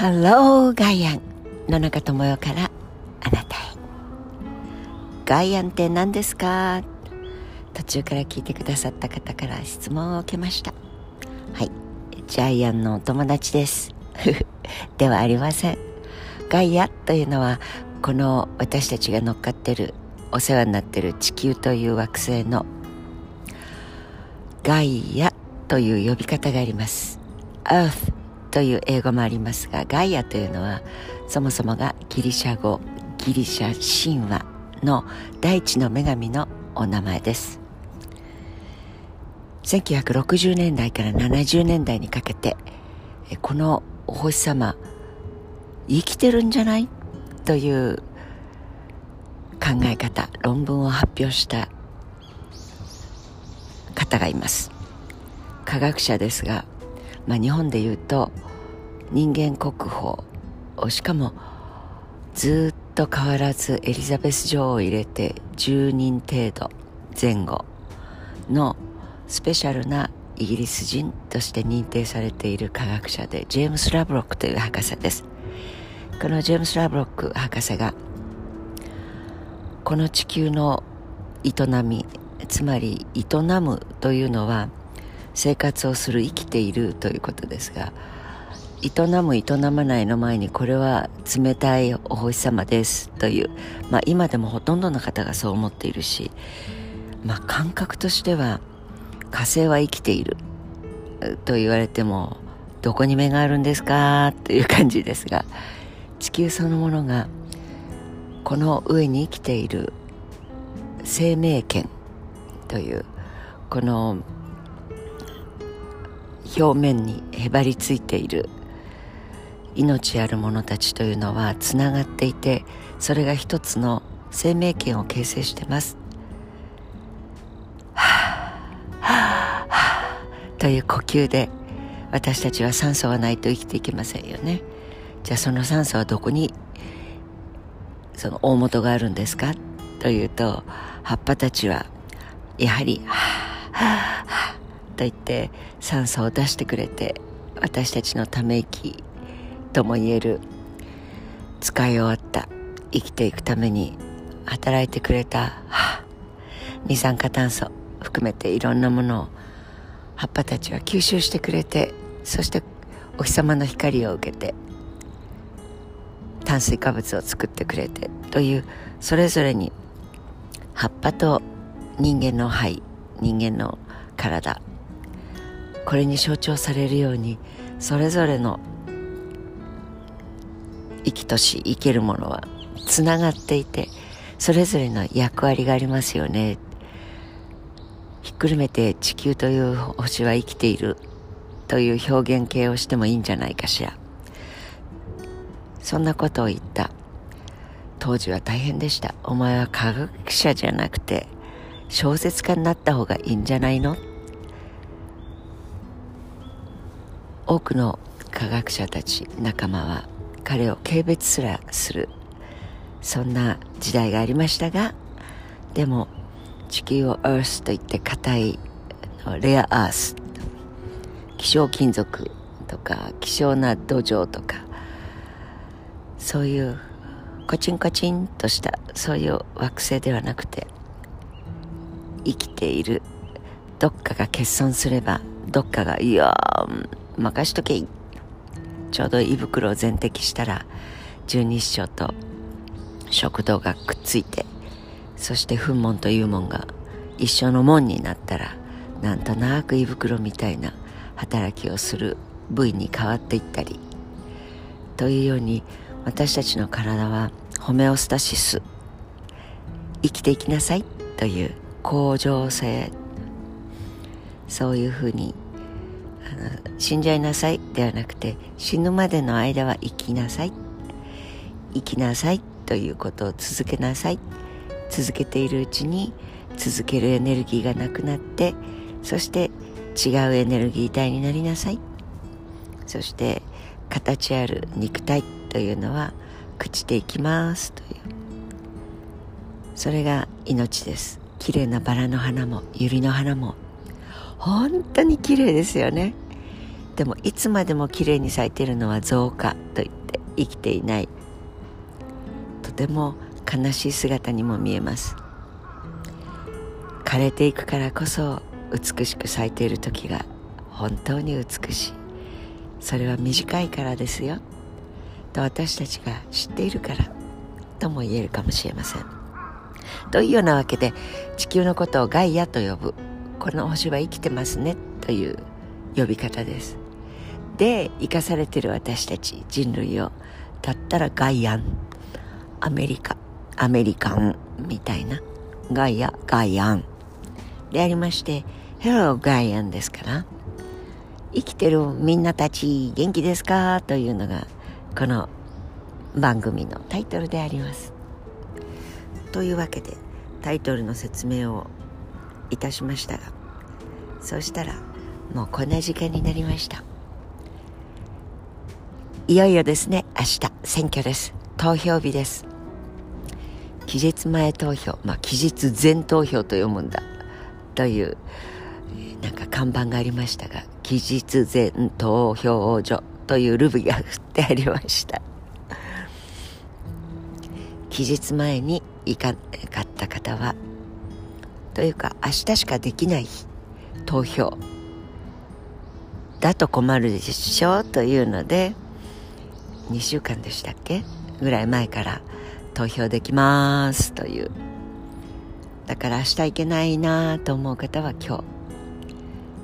ハローガイアン野中智代からあなたへ。ガイアンって何ですか？途中から聞いてくださった方から質問を受けました。はい。ジャイアンのお友達です。ではありません。ガイアというのはこの私たちが乗っかってるお世話になってる地球という惑星のガイアという呼び方があります。Earth という英語もありますがガイアというのはそもそもがギリシャ語ギリシャ神話の大地の女神のお名前です。1960年代から70年代にかけてこのお星様生きてるんじゃない？という考え方論文を発表した方がいます。科学者ですがまあ、日本でいうと人間国宝。しかもずっと変わらずエリザベス女王を入れて10人程度前後のスペシャルなイギリス人として認定されている科学者でジェームス・ラブロックという博士です。このジェームス・ラブロック博士がこの地球の営みつまり営むというのは生活をする生きているということですが営む営まないの前にこれは冷たいお星様ですという、まあ、今でもほとんどの方がそう思っているし、まあ、感覚としては火星は生きていると言われてもどこに目があるんですかという感じですが地球そのものがこの上に生きている生命圏というこの表面にへばりついている命ある者たちというのはつながっていてそれが一つの生命圏を形成してます。はあはあ、という呼吸で私たちは酸素がないと生きていけませんよね。じゃあその酸素はどこにその大元があるんですか？というと葉っぱたちはやはりはあはあと言って酸素を出してくれて私たちのため息とも言える使い終わった生きていくために働いてくれた、はあ、二酸化炭素含めていろんなものを葉っぱたちは吸収してくれてそしてお日様の光を受けて炭水化物を作ってくれてというそれぞれに葉っぱと人間の肺人間の体これに象徴されるようにそれぞれの生きとし生けるものはつながっていてそれぞれの役割がありますよね。ひっくるめて地球という星は生きているという表現形をしてもいいんじゃないかしら。そんなことを言った。当時は大変でした。お前は科学者じゃなくて小説家になった方がいいんじゃないの？多くの科学者たち仲間は彼を軽蔑すらするそんな時代がありましたがでも地球を Earth といって硬いレアアース希少金属とか希少な土壌とかそういうコチンコチンとしたそういう惑星ではなくて生きている。どっかが欠損すればどっかがいやー任しとけ。ちょうど胃袋を全摘したら十二指腸と食道がくっついてそして糞門という門が一緒の門になったらなんとなく胃袋みたいな働きをする部位に変わっていったり。というように私たちの体はホメオスタシス生きていきなさいという向上性。そういうふうに死んじゃいなさいではなくて死ぬまでの間は生きなさい。生きなさいということを続けなさい。続けているうちに続けるエネルギーがなくなってそして違うエネルギー体になりなさい。そして形ある肉体というのは朽ちていきますという。それが命です。綺麗なバラの花も百合の花も本当に綺麗ですよね。でもいつまでも綺麗に咲いているのは増加と言って生きていない。とても悲しい姿にも見えます。枯れていくからこそ美しく咲いている時が本当に美しい。それは短いからですよ。と私たちが知っているから。とも言えるかもしれません。というようなわけで地球のことをガイアと呼ぶ。この星は生きてますねという呼び方です。で生かされてる私たち人類をたったらガイアン。アメリカアメリカンみたいな。ガイアガイアン。でありまして Hello ガイアンですから。生きてるみんなたち元気ですかというのがこの番組のタイトルであります。というわけでタイトルの説明をいたしましたがそうしたらもうこんな時間になりました。いよいよですね明日選挙です。投票日です。期日前投票まあ期日前投票と読むんだというなんか看板がありましたが期日前投票所というルビが振ってありました。期日前に行かかった方はというか明日しかできない投票。だと困るでしょ？というので2週間でしたっけ？ぐらい前から投票できますという。だから明日行けないなと思う方は今日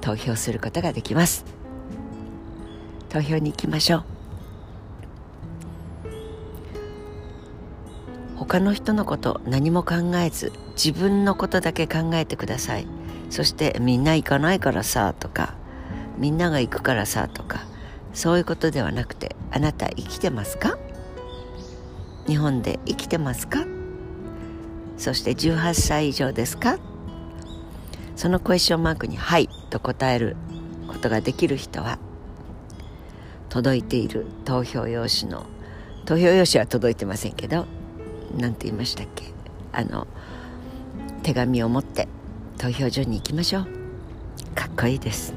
投票することができます。投票に行きましょう。他の人のこと何も考えず自分のことだけ考えてください。そしてみんな行かないからさとかみんなが行くからさとかそういうことではなくてあなた生きてますか？日本で生きてますか？そして18歳以上ですか？そのクエスチョンマークに「はい」と答えることができる人は届いている投票用紙の投票用紙は届いてませんけど何て言いましたっけ？あの手紙を持って投票所に行きましょう。かっこいいです。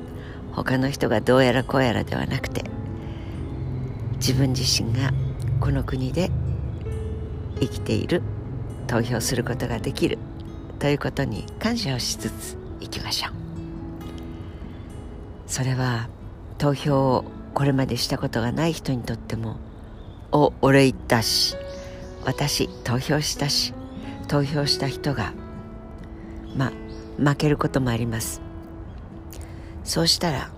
他の人がどうやらこうやらではなくて自分自身がこの国で生きている投票することができるということに感謝をしつついきましょう。それは投票をこれまでしたことがない人にとっても「お俺言ったし私投票したし投票した人がまあ負けることもあります。そうしたら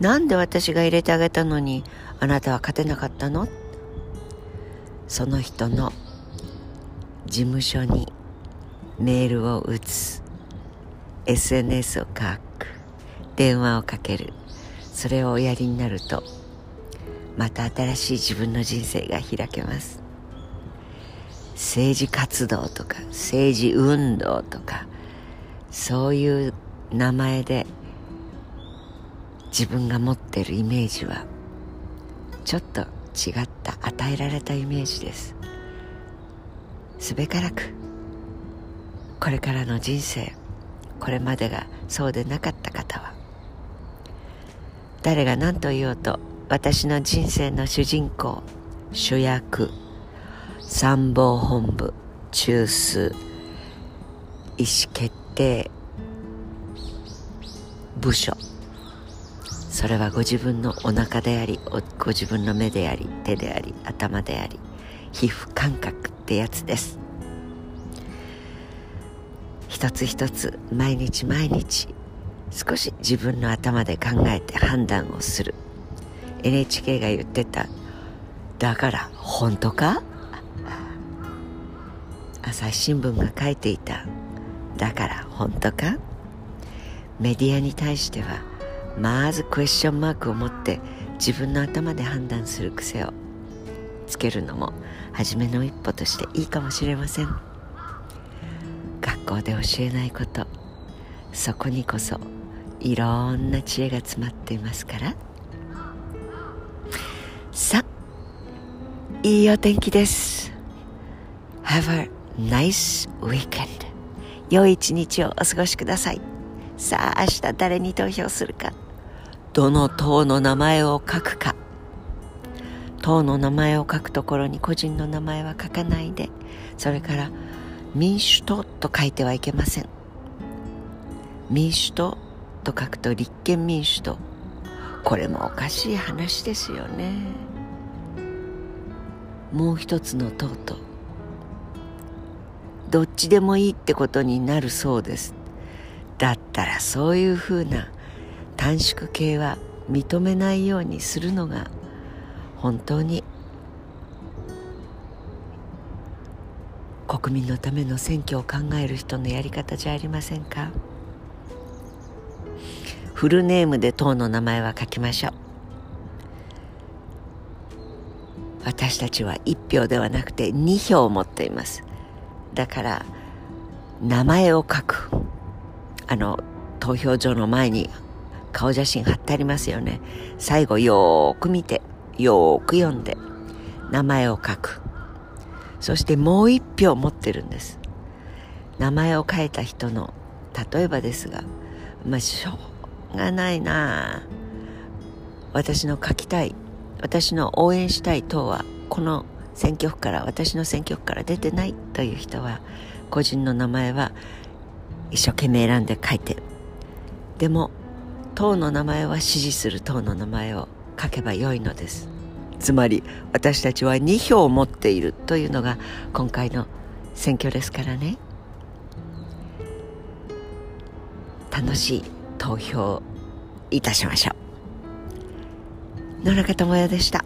なんで私が入れてあげたのにあなたは勝てなかったの？その人の事務所にメールを打つ。SNS を書く。電話をかける。それをおやりになるとまた新しい自分の人生が開けます。政治活動とか政治運動とかそういう名前で自分が持ってるイメージはちょっと違った与えられたイメージです。すべからくこれからの人生これまでがそうでなかった方は誰が何と言おうと私の人生の主人公主役参謀本部中枢意思決定部署。それはご自分のお腹でありご自分の目であり手であり頭であり皮膚感覚ってやつです。一つ一つ毎日毎日少し自分の頭で考えて判断をする。NHK が言ってた。だから本当か？朝日新聞が書いていた。だから本当か？メディアに対してはまずクエスチョンマークを持って自分の頭で判断する癖をつけるのも初めの一歩としていいかもしれません。学校で教えないこと。そこにこそいろんな知恵が詰まっていますから。さあいいお天気です。Have a nice weekend. 良い一日をお過ごしください。さあ明日誰に投票するか？どの党の名前を書くか？党の名前を書くところに個人の名前は書かないでそれから民主党と書いてはいけません。民主党と書くと立憲民主党。これもおかしい話ですよね。もう一つの党とどっちでもいいってことになるそうです。だったらそういうふうな短縮系は認めないようにするのが本当に国民のための選挙を考える人のやり方じゃありませんか？フルネームで党の名前は書きましょう。私たちは1票ではなくて2票を持っています。だから名前を書く。あの投票所の前に顔写真貼ってありますよね。最後よーく見てよーく読んで名前を書く。そしてもう一票持ってるんです。名前を書いた人の例えばですがまあしょうがないな。私の書きたい私の応援したい党はこの選挙区から私の選挙区から出てないという人は個人の名前は一生懸命選んで書いてでも党の名前は支持する党の名前を書けばよいのです。つまり私たちは2票を持っているというのが今回の選挙ですからね。楽しい投票いたしましょう。野中智也でした。